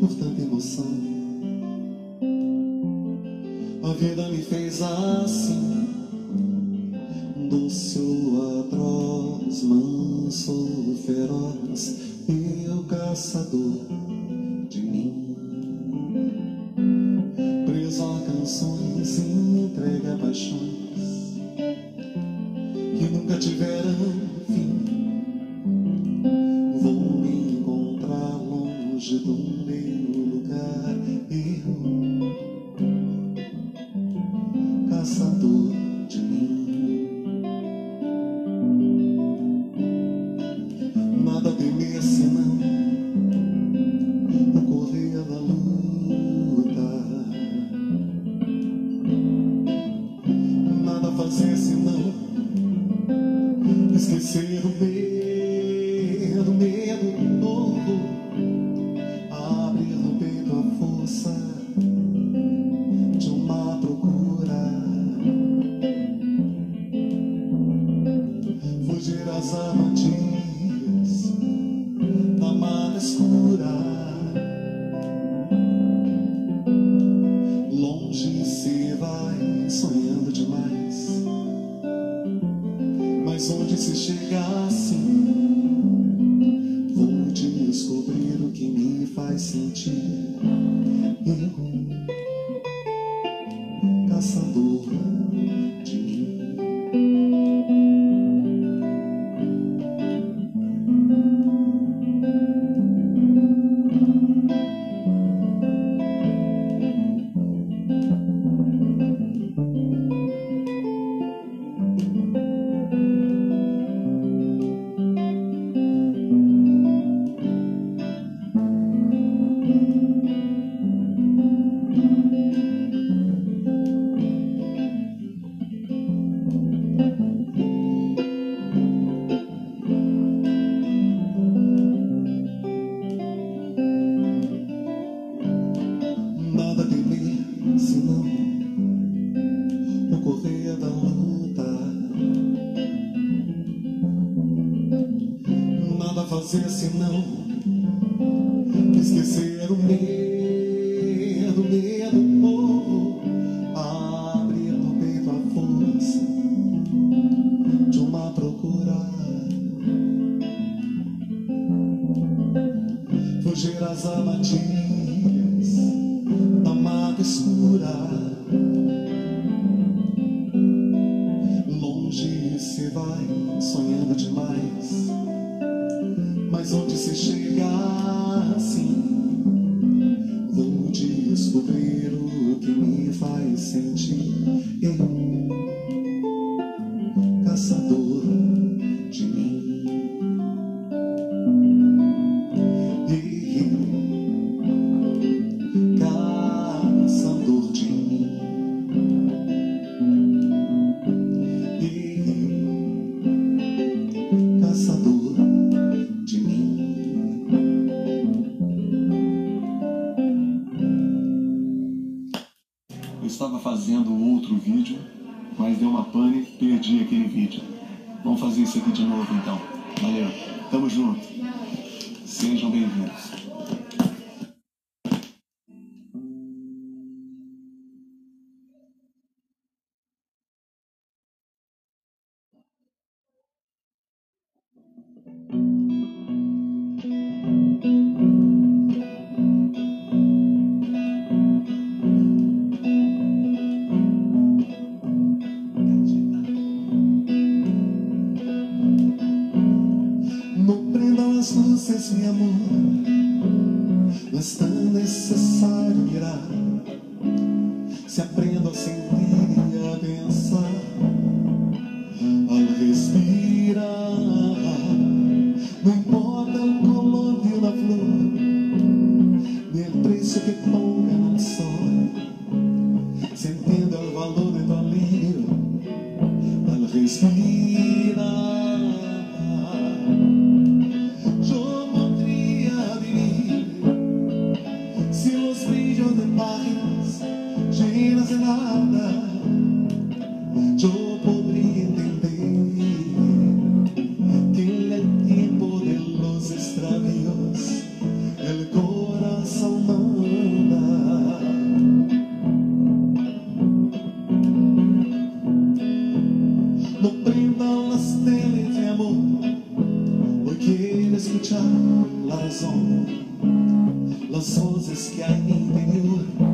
por tanta emoção. A vida me fez assim, doce ou atroz, manso ou feroz, eu caçador. как No prenda las teles de amor, porque el escuchar las ondas, las voces que hay en interior.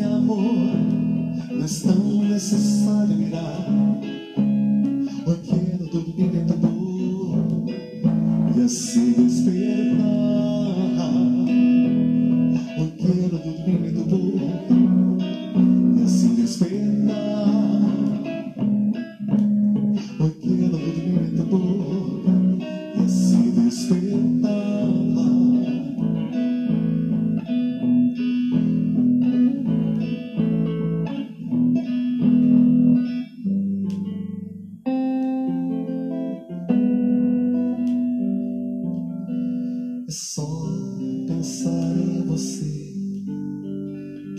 esse amor não é tão necessário é mirar É só pensar em você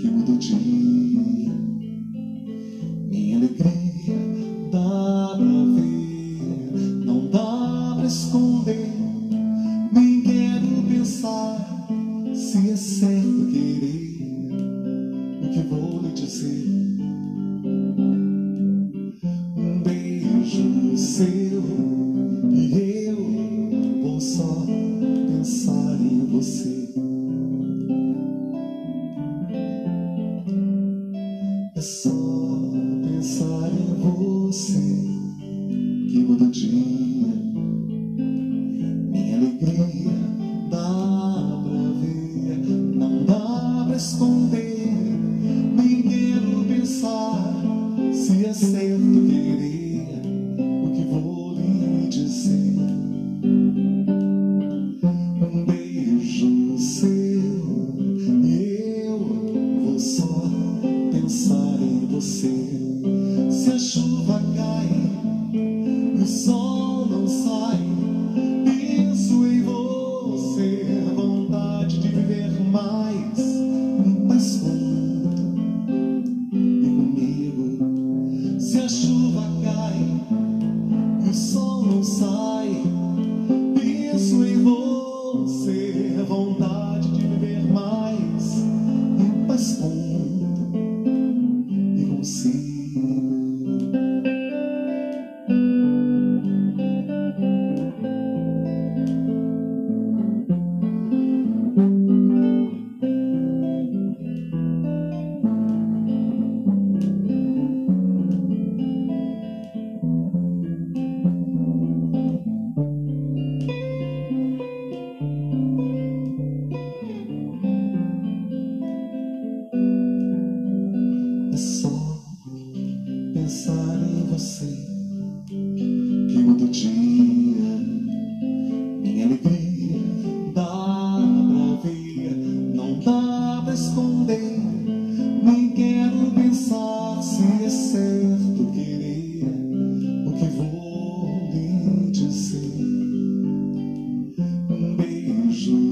que muda o dia. É só pensar em você que muda o dia.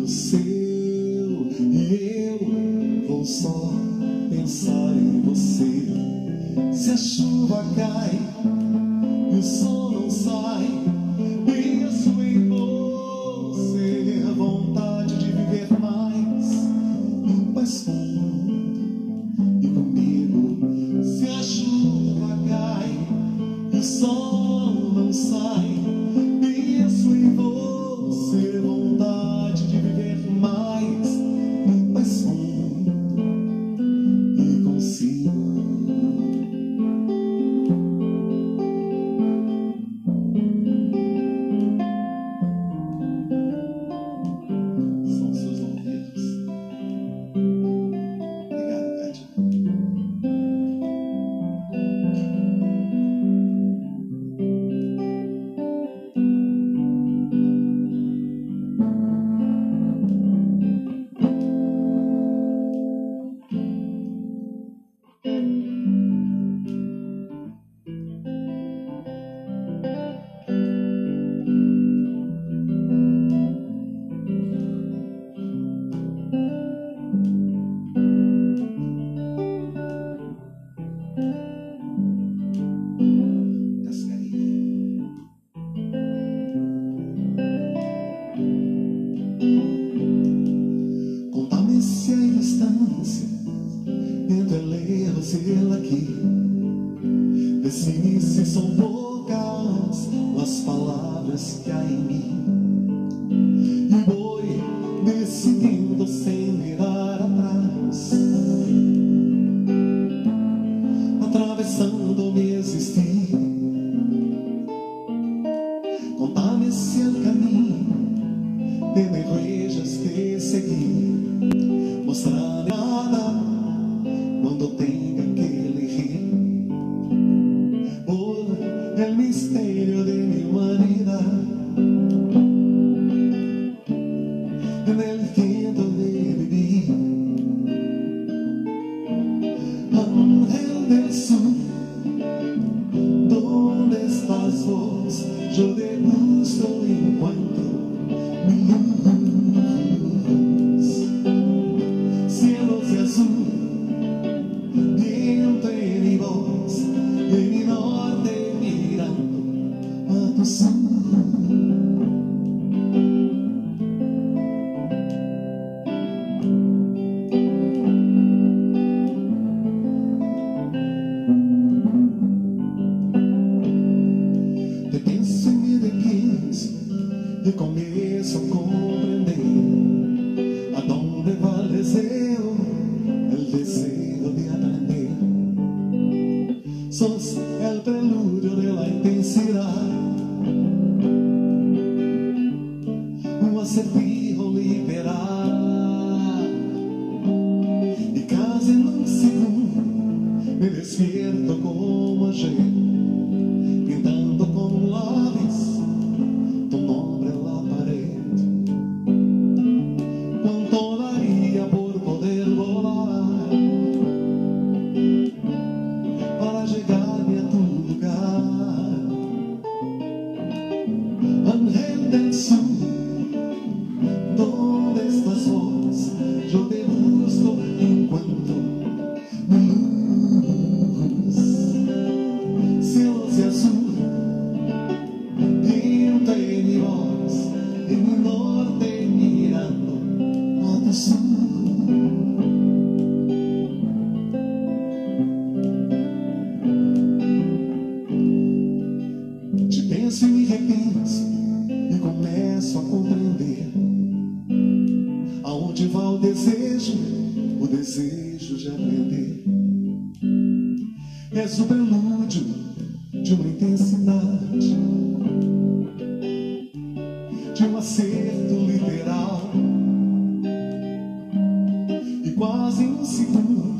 seu e eu vou só pensar em você. Se a chuva cai e o sol compadecer ao caminho, de mi que te seguí mostraré nada to be quase inseguro,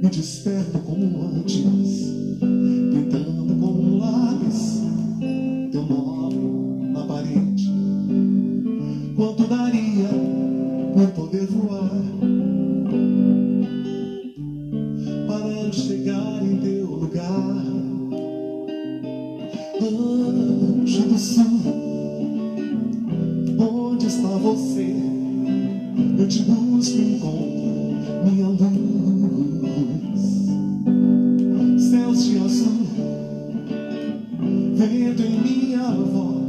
me desperto como antes. Dentro em minha voz.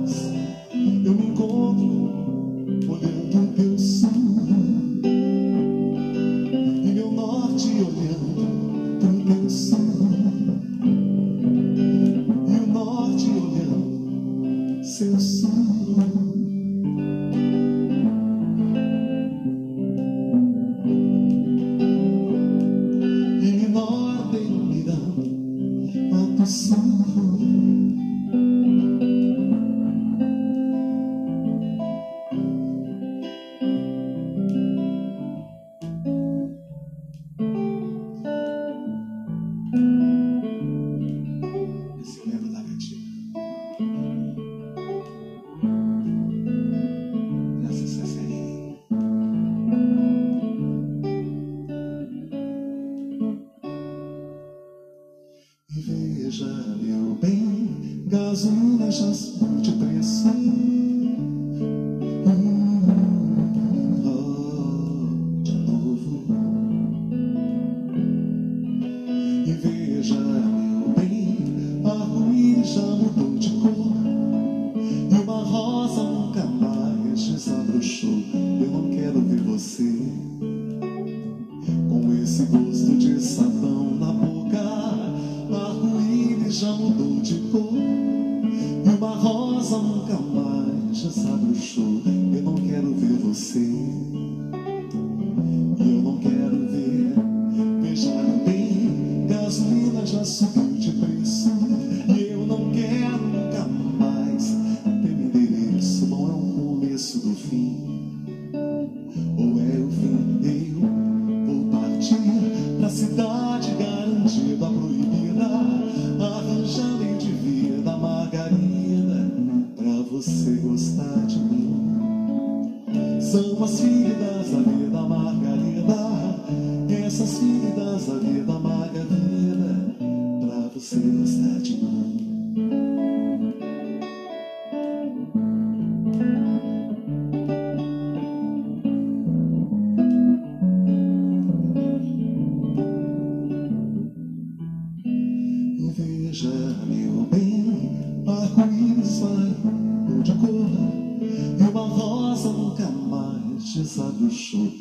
sabe o show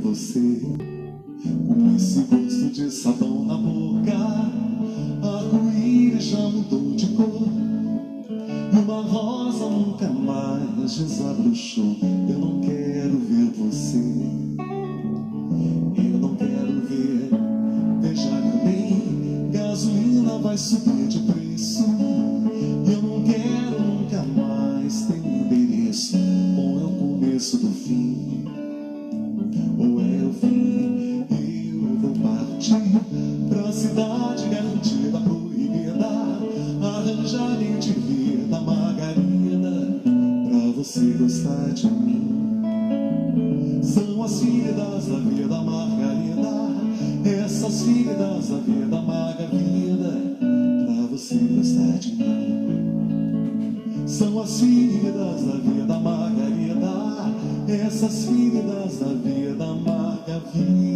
você Com esse gosto de sabão na boca. Arco-íris já mudou de cor. E uma rosa nunca mais desabrochou Eu não já nem te de vida, Margarida, pra você gostar de mim. São as filhas da vida, Margarida, essas filhas da vida, Margarida, pra você gostar de mim. São as filhas da vida, Margarida, essas filhas da vida, Margarida.